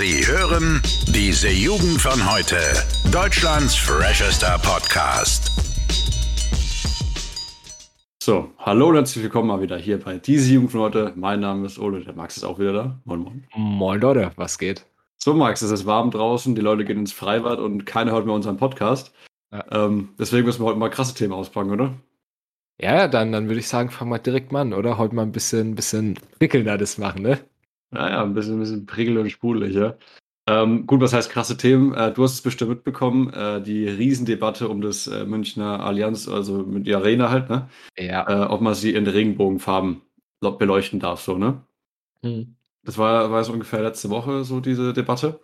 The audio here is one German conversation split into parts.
Sie hören diese Jugend von heute. Deutschlands freshester Podcast. So, hallo und herzlich willkommen mal wieder hier bei diese Jugend von heute. Mein Name ist Ole, der Max ist auch wieder da. Moin, moin. Moin, Leute, was geht? So, Max, es ist warm draußen, die Leute gehen ins Freibad und keiner hört mehr unseren Podcast. Ja. Ähm, deswegen müssen wir heute mal krasse Themen auspacken, oder? Ja, dann, dann würde ich sagen, fangen wir direkt mal an, oder? Heute mal ein bisschen, bisschen prickelnder das machen, ne? Naja, ein bisschen, ein bisschen prickel und sprudelig, ja. Ähm, gut, was heißt krasse Themen? Äh, du hast es bestimmt mitbekommen, äh, die Riesendebatte um das äh, Münchner Allianz, also mit die Arena halt, ne? Ja. Äh, ob man sie in Regenbogenfarben beleuchten darf, so, ne? Mhm. Das war, war so ungefähr letzte Woche so diese Debatte.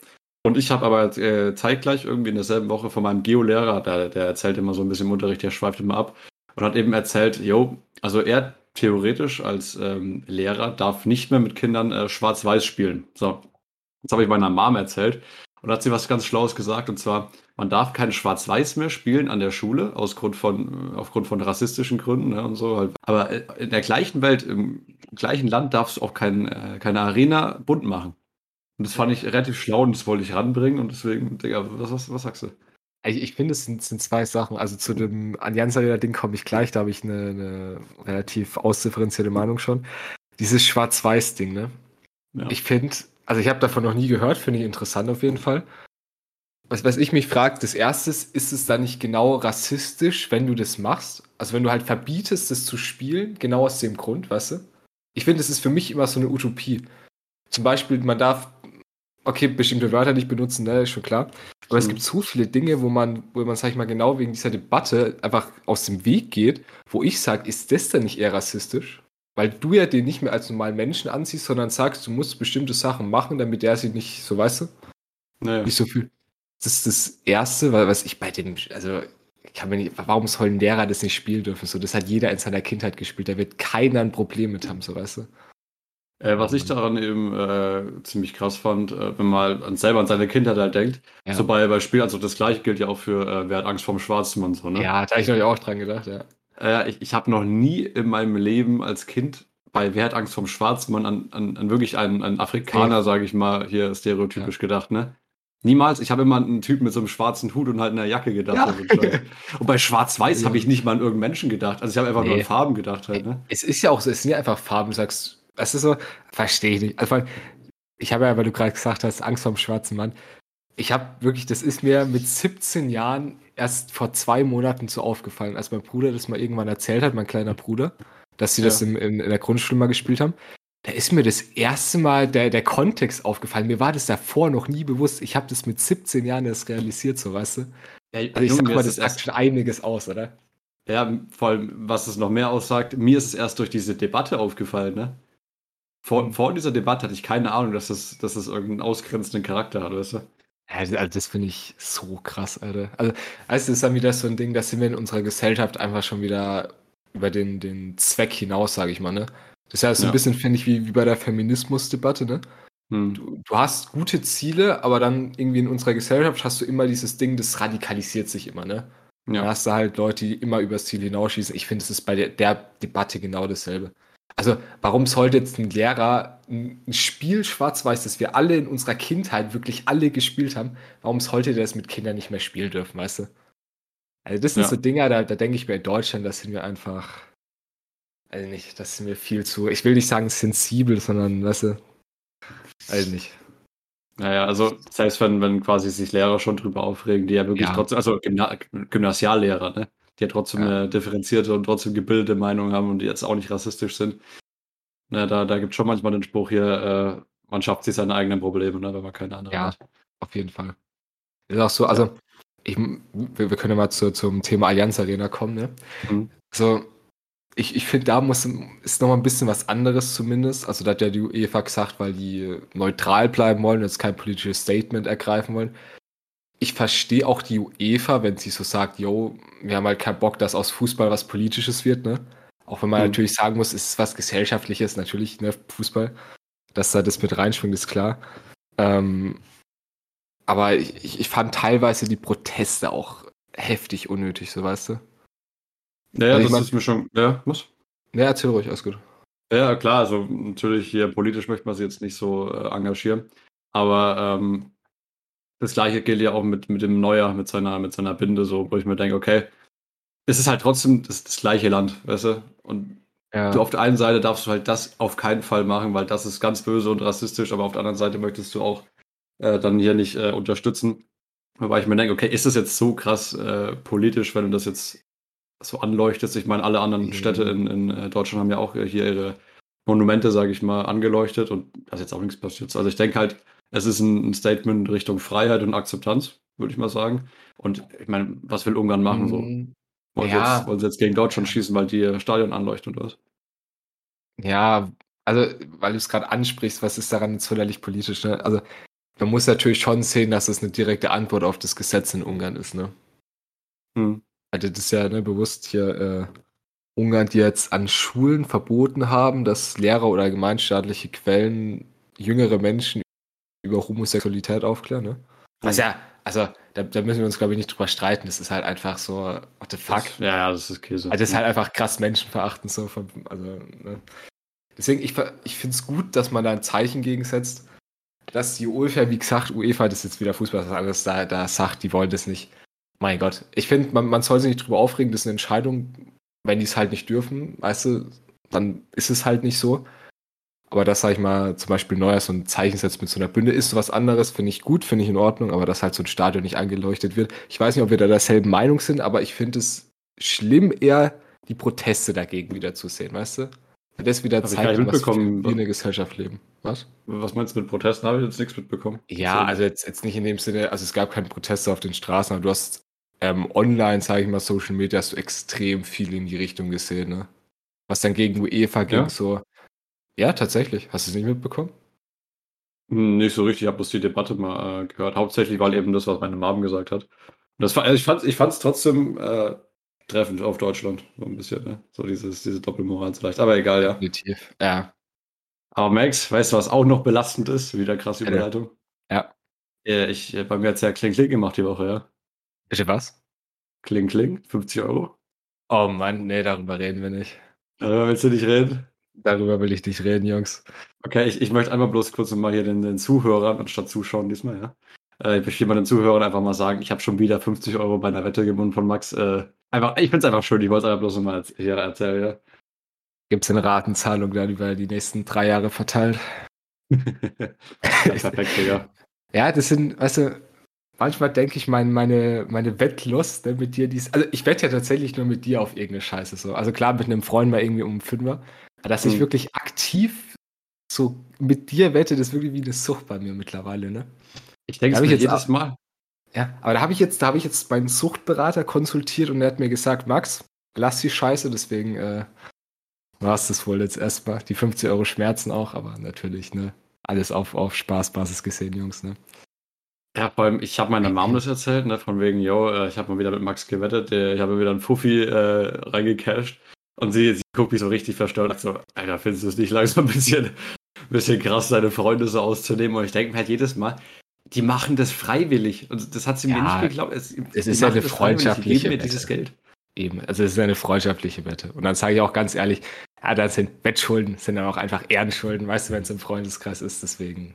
Und ich habe aber äh, zeitgleich irgendwie in derselben Woche von meinem Geo-Lehrer, der, der erzählt immer so ein bisschen im Unterricht, der schweift immer ab, und hat eben erzählt, jo, also er theoretisch als ähm, Lehrer darf nicht mehr mit Kindern äh, Schwarz-Weiß spielen. So, das habe ich meiner Mom erzählt und da hat sie was ganz Schlaues gesagt und zwar, man darf kein Schwarz-Weiß mehr spielen an der Schule aus Grund von, aufgrund von rassistischen Gründen ne, und so. Aber äh, in der gleichen Welt, im gleichen Land darfst du auch kein, äh, keine Arena bunt machen. Und das fand ich relativ schlau und das wollte ich ranbringen und deswegen, Digga, was, was, was sagst du? Ich, ich finde, es sind, sind, zwei Sachen. Also zu dem Allianz Arena-Ding komme ich gleich, da habe ich eine, eine, relativ ausdifferenzierte Meinung schon. Dieses Schwarz-Weiß-Ding, ne? Ja. Ich finde, also ich habe davon noch nie gehört, finde ich interessant auf jeden Fall. Was, was ich mich frage, das erste ist, ist es da nicht genau rassistisch, wenn du das machst? Also wenn du halt verbietest, das zu spielen, genau aus dem Grund, weißt du? Ich finde, es ist für mich immer so eine Utopie. Zum Beispiel, man darf okay, bestimmte Wörter nicht benutzen, ne, ist schon klar. Aber mhm. es gibt so viele Dinge, wo man, wo man, sag ich mal, genau wegen dieser Debatte einfach aus dem Weg geht, wo ich sage, ist das denn nicht eher rassistisch? Weil du ja den nicht mehr als normalen Menschen anziehst, sondern sagst, du musst bestimmte Sachen machen, damit der sich nicht, so weißt du, naja. nicht so fühlt. Das ist das Erste, weil was ich bei den, also ich kann mir nicht, warum soll ein Lehrer das nicht spielen dürfen? So, das hat jeder in seiner Kindheit gespielt. Da wird keiner ein Problem mit haben, so weißt du. Äh, was ich daran eben äh, ziemlich krass fand, äh, wenn man an, selber an seine Kindheit halt denkt, ja. so bei, bei Spielen, also das gleiche gilt ja auch für äh, Wer hat Angst vorm Schwarzen und so, ne? Ja, da habe ich natürlich auch dran gedacht, ja. Äh, ich ich habe noch nie in meinem Leben als Kind bei Wer hat Angst vorm Schwarzmann an, an, an wirklich einen, einen Afrikaner, sage ich mal, hier stereotypisch ja. gedacht, ne? Niemals. Ich habe immer an einen Typen mit so einem schwarzen Hut und halt einer Jacke gedacht. Ja. und bei Schwarz-Weiß ja. habe ich nicht mal an irgendeinen Menschen gedacht. Also ich habe einfach nee. nur an Farben gedacht halt. Ne? Es ist ja auch so, es sind ja einfach Farben. Du sagst, das ist so, verstehe ich nicht. Also, ich habe ja, weil du gerade gesagt hast, Angst vor dem schwarzen Mann. Ich habe wirklich, das ist mir mit 17 Jahren erst vor zwei Monaten so aufgefallen, als mein Bruder das mal irgendwann erzählt hat, mein kleiner Bruder, dass sie ja. das in, in, in, der Grundschule mal gespielt haben. Da ist mir das erste Mal der, der Kontext aufgefallen. Mir war das davor noch nie bewusst. Ich habe das mit 17 Jahren erst realisiert, so weißt du. Ja, also ich sag mal, das sagt schon einiges aus, oder? Ja, vor allem, was es noch mehr aussagt, mir ist es erst durch diese Debatte aufgefallen, ne? Vor, vor dieser Debatte hatte ich keine Ahnung, dass das, dass das irgendeinen ausgrenzenden Charakter hat, weißt du? Also, also das finde ich so krass, Alter. Also, also, das ist dann wieder so ein Ding, dass sind wir in unserer Gesellschaft einfach schon wieder über den, den Zweck hinaus, sage ich mal, ne? Das ist ja so ein bisschen, finde ich, wie, wie bei der Feminismusdebatte, ne? Hm. Du, du, hast gute Ziele, aber dann irgendwie in unserer Gesellschaft hast du immer dieses Ding, das radikalisiert sich immer, ne? Ja. Da hast du halt Leute, die immer übers Ziel hinausschießen. Ich finde, es ist bei der, der Debatte genau dasselbe. Also, warum sollte jetzt ein Lehrer ein Spiel schwarz-weiß, das wir alle in unserer Kindheit wirklich alle gespielt haben, warum sollte der das mit Kindern nicht mehr spielen dürfen, weißt du? Also, das sind ja. so Dinger, da, da denke ich mir in Deutschland, da sind wir einfach, also nicht, das sind wir viel zu, ich will nicht sagen sensibel, sondern, weißt du, also nicht. Naja, also selbst wenn, wenn quasi sich Lehrer schon drüber aufregen, die ja wirklich ja. trotzdem, also Gymna Gymnasiallehrer, ne? Die ja trotzdem ja. eine differenzierte und trotzdem gebildete Meinung haben und die jetzt auch nicht rassistisch sind. Ne, da da gibt es schon manchmal den Spruch hier, äh, man schafft sich seine eigenen Probleme, ne, wenn man keine anderen ja, hat. Ja, auf jeden Fall. Ist auch so, also ich, wir, wir können ja mal zu, zum Thema Allianz Arena kommen. Ne? Mhm. Also ich, ich finde, da muss, ist noch mal ein bisschen was anderes zumindest. Also da hat ja die UEFA gesagt, weil die neutral bleiben wollen, jetzt kein politisches Statement ergreifen wollen ich verstehe auch die UEFA, wenn sie so sagt, yo, wir haben halt keinen Bock, dass aus Fußball was Politisches wird, ne? Auch wenn man mhm. natürlich sagen muss, es ist was Gesellschaftliches, natürlich, ne, Fußball. Dass da das mit reinschwingt, ist klar. Ähm, aber ich, ich fand teilweise die Proteste auch heftig unnötig, so weißt du? Naja, also das ist mir schon, ja, muss. Ja, erzähl ruhig, alles gut. Ja, klar, also natürlich hier politisch möchte man sich jetzt nicht so äh, engagieren. Aber ähm, das gleiche gilt ja auch mit, mit dem Neuer, mit seiner, mit seiner Binde, so, wo ich mir denke, okay, es ist halt trotzdem das, das gleiche Land, weißt du? Und ja. du auf der einen Seite darfst du halt das auf keinen Fall machen, weil das ist ganz böse und rassistisch, aber auf der anderen Seite möchtest du auch äh, dann hier nicht äh, unterstützen. Wobei ich mir denke, okay, ist das jetzt so krass äh, politisch, wenn du das jetzt so anleuchtest? Ich meine, alle anderen mhm. Städte in, in äh, Deutschland haben ja auch hier ihre Monumente, sage ich mal, angeleuchtet und da ist jetzt auch nichts passiert. Also ich denke halt, es ist ein, Statement Richtung Freiheit und Akzeptanz, würde ich mal sagen. Und ich meine, was will Ungarn machen so? Mhm. Wollen, ja. sie jetzt, wollen sie jetzt gegen Deutschland schießen, weil die Stadion anleuchten oder was? Ja, also, weil du es gerade ansprichst, was ist daran jetzt förderlich politisch, ne? Also, man muss natürlich schon sehen, dass es eine direkte Antwort auf das Gesetz in Ungarn ist, ne? Hm. Also, das ist ja ne, bewusst hier äh, Ungarn, die jetzt an Schulen verboten haben, dass Lehrer oder gemeinstaatliche Quellen jüngere Menschen über Homosexualität aufklären, ne? Was ja, also da, da müssen wir uns, glaube ich, nicht drüber streiten. Das ist halt einfach so, what the fuck? Das, ja, das ist Käse. Also das ist halt einfach krass menschenverachtend so. Von, also, ne? Deswegen, ich, ich finde es gut, dass man da ein Zeichen gegensetzt, dass die UEFA, wie gesagt, UEFA, das ist jetzt wieder Fußball, das alles da, da sagt, die wollen das nicht. Mein Gott. Ich finde, man, man soll sich nicht drüber aufregen, das ist eine Entscheidung, wenn die es halt nicht dürfen, weißt du, dann ist es halt nicht so. Aber das, sag ich mal, zum Beispiel Neuer so ein Zeichen setzt mit so einer Bünde, ist was anderes, finde ich gut, finde ich in Ordnung, aber dass halt so ein Stadion nicht angeleuchtet wird. Ich weiß nicht, ob wir da derselben Meinung sind, aber ich finde es schlimm, eher die Proteste dagegen wieder zu sehen, weißt du? Das wieder zeigen, was wir in der Gesellschaft leben. Was? Was meinst du mit Protesten? Habe ich jetzt nichts mitbekommen. Ja, so. also jetzt, jetzt nicht in dem Sinne, also es gab keine Proteste auf den Straßen, aber du hast ähm, online, sage ich mal, Social Media, hast du extrem viel in die Richtung gesehen, ne? Was dann gegen UEFA ging, ja. so, ja, tatsächlich. Hast du es nicht mitbekommen? Nicht so richtig, ich habe bloß die Debatte mal äh, gehört. Hauptsächlich, weil eben das, was meine Mom gesagt hat. Und das war, also ich fand es ich trotzdem äh, treffend auf Deutschland. So ein bisschen, ne? So dieses, diese Doppelmoral vielleicht. Aber egal, ja. Definitiv. Ja. Aber Max, weißt du, was auch noch belastend ist? Wieder krasse Überleitung. Ja. ja. Ich, äh, bei mir hat es ja Kling Kling gemacht die Woche, ja. Bitte was? Kling Kling, 50 Euro. Oh Mann, nee, darüber reden wir nicht. Darüber willst du nicht reden? Darüber will ich nicht reden, Jungs. Okay, ich, ich möchte einmal bloß kurz mal hier den, den Zuhörern, anstatt Zuschauen diesmal, ja. Äh, ich möchte mal den Zuhörern einfach mal sagen, ich habe schon wieder 50 Euro bei einer Wette gewonnen von Max. Äh, einfach, ich finde es einfach schön, ich wollte es einfach bloß mal hier erzählen, ja. Gibt es eine Ratenzahlung dann über die nächsten drei Jahre verteilt? ja, perfekt, ja. Ja, das sind, weißt du, manchmal denke ich, mein, meine, meine Wettlust ne, mit dir, dies, also ich wette ja tatsächlich nur mit dir auf irgendeine Scheiße so. Also klar, mit einem Freund mal irgendwie um Fünfer, dass ich mhm. wirklich aktiv so mit dir wette, das ist wirklich wie eine Sucht bei mir mittlerweile, ne? Ich denke, es jedes Mal. Ja, aber da habe ich jetzt, da habe ich jetzt meinen Suchtberater konsultiert und er hat mir gesagt, Max, lass die Scheiße, deswegen äh, war es das wohl jetzt erstmal. Die 50 Euro Schmerzen auch, aber natürlich, ne? Alles auf, auf Spaßbasis gesehen, Jungs, ne? Ja, vor allem, ich habe meiner Mom das erzählt, ne, von wegen, yo, äh, ich habe mal wieder mit Max gewettet, ich habe wieder einen Fuffi äh, reingecasht und sie, sie guckt mich so richtig verstört. So, Alter, findest du es nicht langsam ein bisschen, bisschen krass, deine Freunde so auszunehmen? Und ich denke mir halt jedes Mal, die machen das freiwillig. Und das hat sie ja, mir nicht geglaubt. Es, es ist ja eine freundschaftliche geben mir Wette. dieses Geld. Eben, also es ist eine freundschaftliche Wette. Und dann sage ich auch ganz ehrlich, ja, das sind Wettschulden, sind dann auch einfach Ehrenschulden, weißt du, wenn es im Freundeskreis ist, deswegen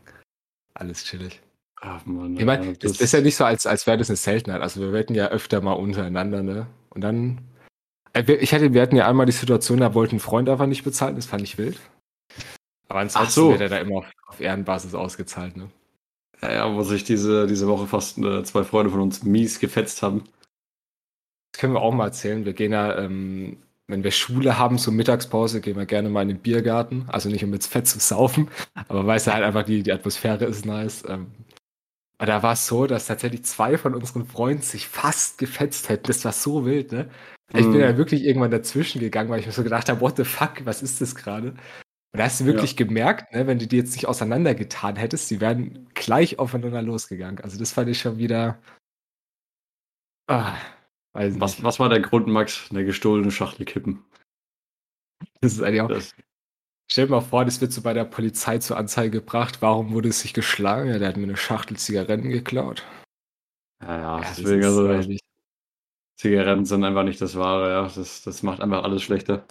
alles chillig. Ach Mann, ich meine, das, das ist ja nicht so, als, als wäre das eine Seltenheit. Also wir wetten ja öfter mal untereinander, ne? Und dann ich hatte, wir hatten ja einmal die Situation, da wollte ein Freund einfach nicht bezahlen, das fand ich wild. Aber ansonsten so. wird er da immer auf, auf, Ehrenbasis ausgezahlt, ne? Ja, ja, wo sich diese, diese Woche fast äh, zwei Freunde von uns mies gefetzt haben. Das können wir auch mal erzählen. Wir gehen ja, ähm, wenn wir Schule haben zur Mittagspause, gehen wir gerne mal in den Biergarten. Also nicht um jetzt fett zu saufen, aber weißt du halt einfach, die, die Atmosphäre ist nice. Ähm, aber da war es so, dass tatsächlich zwei von unseren Freunden sich fast gefetzt hätten. Das war so wild, ne? Ich bin ja mhm. wirklich irgendwann dazwischen gegangen, weil ich mir so gedacht habe, what the fuck, was ist das gerade? Und da hast du wirklich ja. gemerkt, ne, wenn du die jetzt nicht auseinandergetan hättest, die wären gleich aufeinander losgegangen. Also das fand ich schon wieder. Ah, was, was war der Grund, Max? Eine gestohlene Schachtel kippen. Das ist eigentlich auch. Das. Stell dir mal vor, das wird so bei der Polizei zur Anzeige gebracht. Warum wurde es sich geschlagen? Ja, der hat mir eine Schachtel Zigaretten geklaut. Ja, ja, ja deswegen also. Zigaretten sind einfach nicht das Wahre, ja. Das, das macht einfach alles schlechter.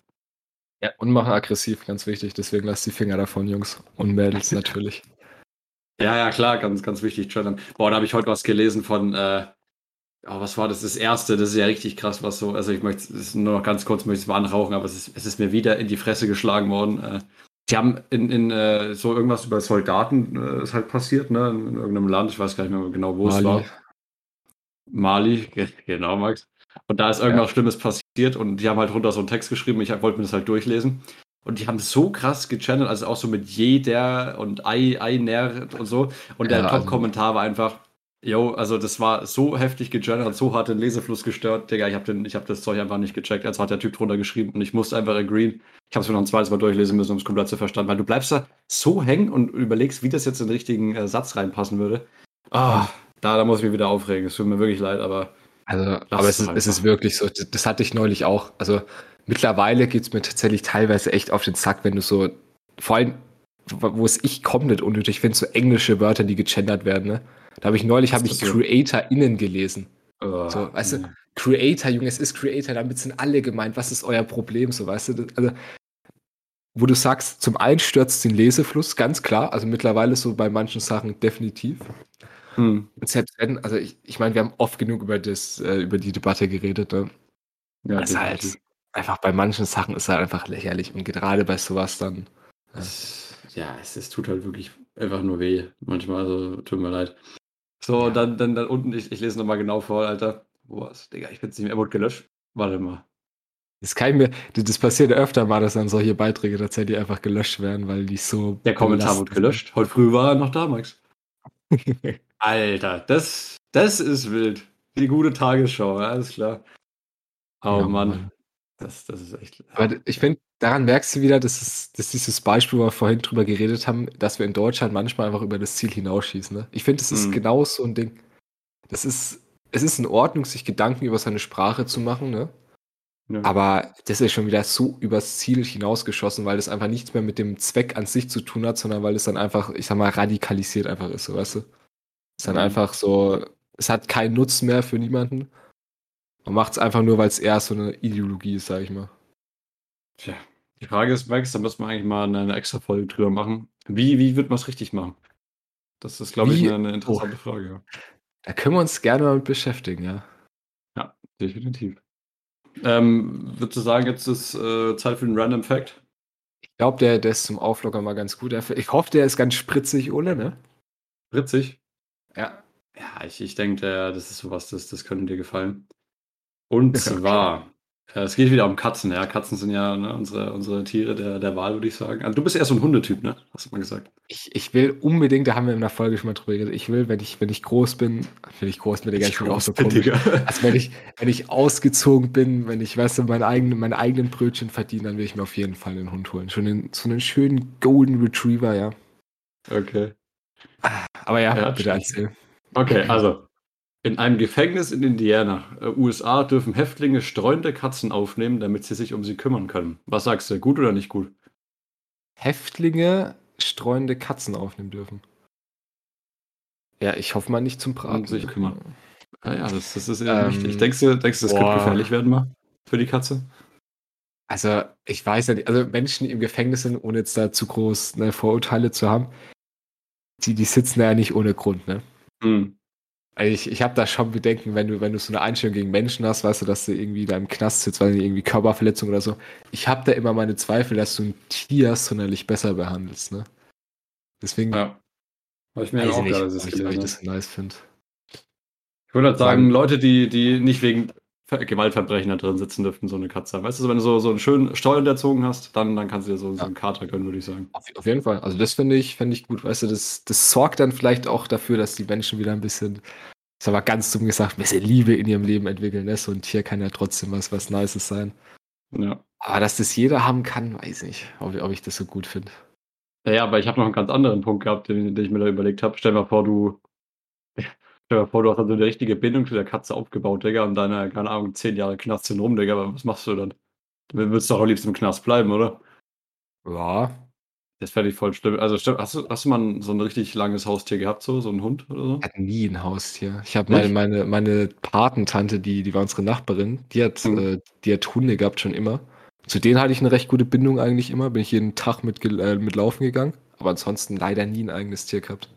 Ja, und machen aggressiv, ganz wichtig. Deswegen lasst die Finger davon, Jungs. Und Mädels natürlich. Ja, ja, klar, ganz, ganz wichtig, gendern. Boah, da habe ich heute was gelesen von, äh, oh, was war das? Das erste, das ist ja richtig krass, was so, also ich möchte es nur noch ganz kurz, möchte es mal anrauchen, aber es ist, es ist mir wieder in die Fresse geschlagen worden. Äh, die haben in, in äh, so irgendwas über Soldaten äh, ist halt passiert, ne? In irgendeinem Land, ich weiß gar nicht mehr genau, wo Mali. es war. Mali, genau, Max. Und da ist irgendwas ja. Schlimmes passiert und die haben halt runter so einen Text geschrieben, ich wollte mir das halt durchlesen. Und die haben so krass gechannelt, also auch so mit jeder und ei, einer und so. Und der ja, also Top-Kommentar war einfach, Jo, also das war so heftig gegendert, so hart den Lesefluss gestört, Digga, ich habe hab das Zeug einfach nicht gecheckt, als hat der Typ drunter geschrieben und ich musste einfach agreeen. Ich habe es mir noch ein zweites Mal durchlesen müssen, um es komplett zu verstanden, weil du bleibst da so hängen und überlegst, wie das jetzt in den richtigen äh, Satz reinpassen würde. Ah, da, da muss ich mich wieder aufregen. Es tut mir wirklich leid, aber. Also, aber es ist, es ist wirklich so, das, das hatte ich neulich auch. Also mittlerweile geht es mir tatsächlich teilweise echt auf den Sack, wenn du so, vor allem, wo es ich komplett unnötig finde, so englische Wörter, die gegendert werden, ne? Da habe ich neulich habe ich CreatorInnen gelesen. Oh, so, weißt nee. du, Creator, Junge, es ist Creator, damit sind alle gemeint. Was ist euer Problem? So, weißt du, also, wo du sagst, zum einen stürzt den Lesefluss, ganz klar. Also mittlerweile so bei manchen Sachen definitiv. Hm. Und selbst wenn, also ich, ich meine, wir haben oft genug über das, äh, über die Debatte geredet, ne? Ja, also halt, einfach bei manchen Sachen ist halt einfach lächerlich und gerade bei sowas dann. Ja, ja, es, es tut halt wirklich einfach nur weh. Manchmal, also tut mir leid. So, ja. dann, dann, dann unten, ich, ich lese nochmal genau vor, Alter. Wo ist, Digga, ich bin nicht mehr, er wurde gelöscht. Warte mal. Das kann mir, das passiert öfter mal, dass dann solche Beiträge tatsächlich einfach gelöscht werden, weil die so. Der Kommentar wurde gelöscht. Heute früh war er noch da, Max. Alter, das, das ist wild. Die gute Tagesschau, alles klar. Oh ja, Mann. Mann. Das, das ist echt. Aber ich finde, daran merkst du wieder, dass, es, dass dieses Beispiel, wo wir vorhin drüber geredet haben, dass wir in Deutschland manchmal einfach über das Ziel hinausschießen. Ne? Ich finde, es ist mhm. genau so ein Ding. Das ist, es ist in Ordnung, sich Gedanken über seine Sprache zu machen, ne? Ja. Aber das ist schon wieder so übers Ziel hinausgeschossen, weil das einfach nichts mehr mit dem Zweck an sich zu tun hat, sondern weil es dann einfach, ich sag mal, radikalisiert einfach ist, so, weißt du? Es ist dann mhm. einfach so, es hat keinen Nutzen mehr für niemanden. Man macht es einfach nur, weil es eher so eine Ideologie ist, sag ich mal. Tja, die Frage ist, Max, da müssen wir eigentlich mal eine extra Folge drüber machen. Wie, wie wird man es richtig machen? Das ist, glaube ich, eine, eine interessante oh. Frage. Da können wir uns gerne mal mit beschäftigen, ja. Ja, definitiv. Ähm, würdest du sagen, jetzt ist äh, Zeit für einen Random Fact? Ich glaube, der, der ist zum Auflockern mal ganz gut. Ich hoffe, der ist ganz spritzig, Ole, ne? Spritzig? Ja. Ja, ich, ich denke, das ist sowas, das, das könnte dir gefallen. Und zwar, es geht wieder um Katzen, ja. Katzen sind ja ne, unsere, unsere Tiere der, der Wahl, würde ich sagen. Also du bist eher so ein Hundetyp, ne? Hast du mal gesagt. Ich, ich will unbedingt, da haben wir in der Folge schon mal drüber geredet, ich will, wenn ich, wenn ich groß bin, wenn ich groß bin, Digga, ich bin auch so komisch. Also wenn ich, wenn ich ausgezogen bin, wenn ich, weißt du, mein eigenen, meine eigenen Brötchen verdiene, dann will ich mir auf jeden Fall einen Hund holen. Schon einen, so einen schönen Golden Retriever, ja. Okay. Aber ja, ja bitte erzähl. Okay, also in einem Gefängnis in Indiana, äh, USA, dürfen Häftlinge streunende Katzen aufnehmen, damit sie sich um sie kümmern können. Was sagst du, gut oder nicht gut? Häftlinge streunende Katzen aufnehmen dürfen. Ja, ich hoffe mal nicht zum Braten. Und sich kümmern. Ja, ja das, das ist eher ähm, wichtig. Denkst du, denkst du das boah. könnte gefährlich werden mal für die Katze? Also, ich weiß ja nicht, also Menschen, die im Gefängnis sind, ohne jetzt da zu groß ne, Vorurteile zu haben, die, die sitzen ja nicht ohne Grund, ne? Mhm. Also ich, ich habe da schon Bedenken, wenn du, wenn du so eine Einstellung gegen Menschen hast, weißt du, dass du irgendwie da im Knast sitzt, weil du irgendwie Körperverletzung oder so. Ich habe da immer meine Zweifel, dass du ein Tier sonderlich besser behandelst, ne? Deswegen. Ja. Weil ich mir auch nicht, gerade, dass ich, ich das so nice finde. Ich würde halt sagen, Leute, die, die nicht wegen Gewaltverbrechen da drin sitzen dürften, so eine Katze. Weißt du, wenn du so, so einen schönen Steuern erzogen hast, dann, dann kannst du dir so, ja. so einen Kater gönnen, würde ich sagen. Auf, auf, jeden Fall. Also das finde ich, finde ich gut. Weißt du, das, das sorgt dann vielleicht auch dafür, dass die Menschen wieder ein bisschen, sag mal ganz dumm gesagt, ein bisschen Liebe in ihrem Leben entwickeln. Ne? So ein Tier kann ja trotzdem was, was Nices sein. Ja. Aber dass das jeder haben kann, weiß ich, ob, ob ich das so gut finde. Ja, aber ich habe noch einen ganz anderen Punkt gehabt, den, den ich mir da überlegt habe. Stell dir mal vor, du Stell dir vor, du hast dann so eine richtige Bindung zu der Katze aufgebaut, Digga, und deine, keine Ahnung, zehn Jahre Knast sind rum, Digga, aber was machst du dann? Du willst doch am liebsten im Knast bleiben, oder? Ja. Das fände ich voll schlimm. Also, hast du, hast du mal so ein richtig langes Haustier gehabt, so, so ein Hund oder so? Ich hatte nie ein Haustier. Ich habe meine, meine, meine Patentante, die, die war unsere Nachbarin, die hat, mhm. äh, die hat Hunde gehabt schon immer. Zu denen hatte ich eine recht gute Bindung eigentlich immer. Bin ich jeden Tag mit, äh, mit laufen gegangen. Aber ansonsten leider nie ein eigenes Tier gehabt.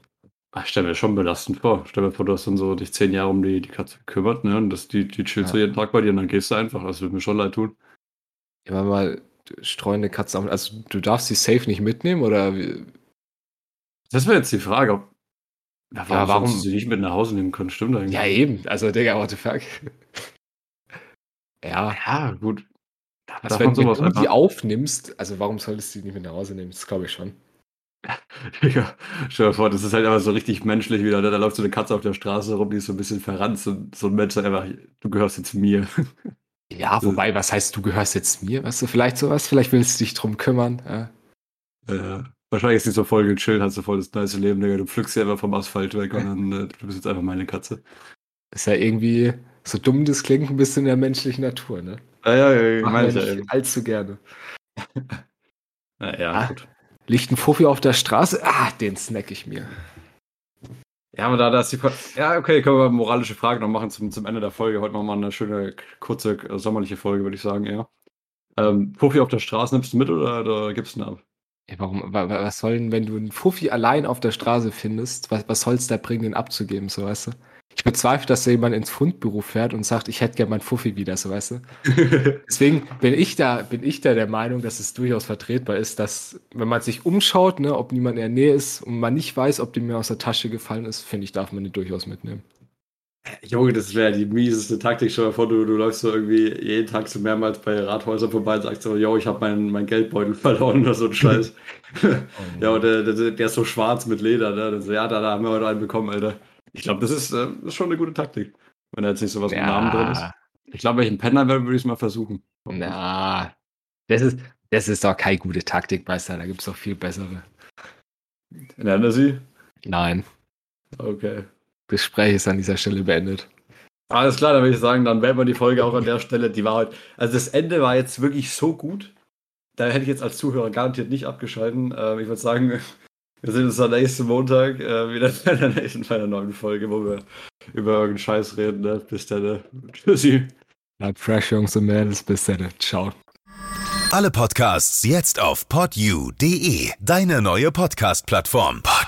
Ach, stell mir schon belastend vor. Stell mir vor, du hast dann so dich zehn Jahre um die, die Katze gekümmert, ne? Und das, die, die chillt ja. so jeden Tag bei dir und dann gehst du einfach. Das würde mir schon leid tun. Ja, mal streuende Katze, also du darfst sie safe nicht mitnehmen oder? Das wäre jetzt die Frage, ob. Ja, warum, ja, warum sie nicht mit nach Hause nehmen können? Stimmt eigentlich. Ja, eben. Also, Digga, what the fuck. ja. Ja, gut. Also, wenn, wenn du die aufnimmst, also warum solltest du die nicht mit nach Hause nehmen? Das glaube ich schon. Ja, stell dir vor, das ist halt einfach so richtig menschlich wieder. Ne? Da läuft so eine Katze auf der Straße rum, die ist so ein bisschen verranzt und so ein Mensch sagt einfach, du gehörst jetzt mir. Ja, wobei, was heißt, du gehörst jetzt mir? Weißt du, vielleicht sowas? Vielleicht willst du dich drum kümmern. Ja. Ja, wahrscheinlich ist die so voll gechillt, hast du voll das nice Leben, Digga. Du pflückst sie einfach vom Asphalt weg und dann, äh, du bist jetzt einfach meine Katze. Ist ja irgendwie, so dumm das klingt, ein bisschen in der menschlichen Natur, ne? Ja, ja, ja, meine ich ja eben. Allzu gerne. naja, ah, gut. Liegt ein Fuffi auf der Straße? Ah, den snack ich mir. Ja, aber da, da ist die. Ja, okay, können wir moralische Fragen noch machen zum, zum Ende der Folge. Heute machen wir mal eine schöne, kurze, äh, sommerliche Folge, würde ich sagen, ja. Ähm, Fuffi auf der Straße nimmst du mit oder, oder gibst du ihn ab? Ja, warum, was soll denn, wenn du einen Fuffi allein auf der Straße findest, was, was soll es da bringen, den abzugeben, so weißt du? Ich bezweifle, dass da jemand ins Fundbüro fährt und sagt, ich hätte gerne mein Fuffi wieder, so weißt du. Deswegen bin ich da, bin ich da der Meinung, dass es durchaus vertretbar ist, dass, wenn man sich umschaut, ne, ob niemand in der Nähe ist und man nicht weiß, ob die mir aus der Tasche gefallen ist, finde ich, darf man die durchaus mitnehmen. Junge, das wäre die mieseste Taktik. Stell dir vor, du, du läufst so irgendwie jeden Tag so mehrmals bei Rathäusern vorbei und sagst so, yo, ich habe meinen mein Geldbeutel verloren oder so ein Scheiß. oh, ja, und der, der, der, ist so schwarz mit Leder, ne? So, ja, da, da haben wir heute einen bekommen, Alter. Ich glaube, das ist, äh, ist, schon eine gute Taktik. Wenn da jetzt nicht sowas ja. mit Namen drin ist. Ich glaube, wenn ich einen Penner würde ich es mal versuchen. Na, das ist, das ist doch keine gute Taktik, Meister. Da gibt es doch viel bessere. Nennt er sie? Nein. Okay. Gespräch ist an dieser Stelle beendet. Alles klar, dann würde ich sagen, dann werden wir die Folge auch an der Stelle. Die war heute, also das Ende war jetzt wirklich so gut. Da hätte ich jetzt als Zuhörer garantiert nicht abgeschalten. Ähm, ich würde sagen, wir sehen uns dann nächsten Montag äh, wieder in der nächsten bei einer neuen Folge, wo wir über irgendeinen Scheiß reden. Ne? Bis dann. Ne? Tschüssi. Bleibt fresh, Jungs und Mädels. Bis dann. Ciao. Alle Podcasts jetzt auf podyou.de, deine neue Podcast-Plattform. Pod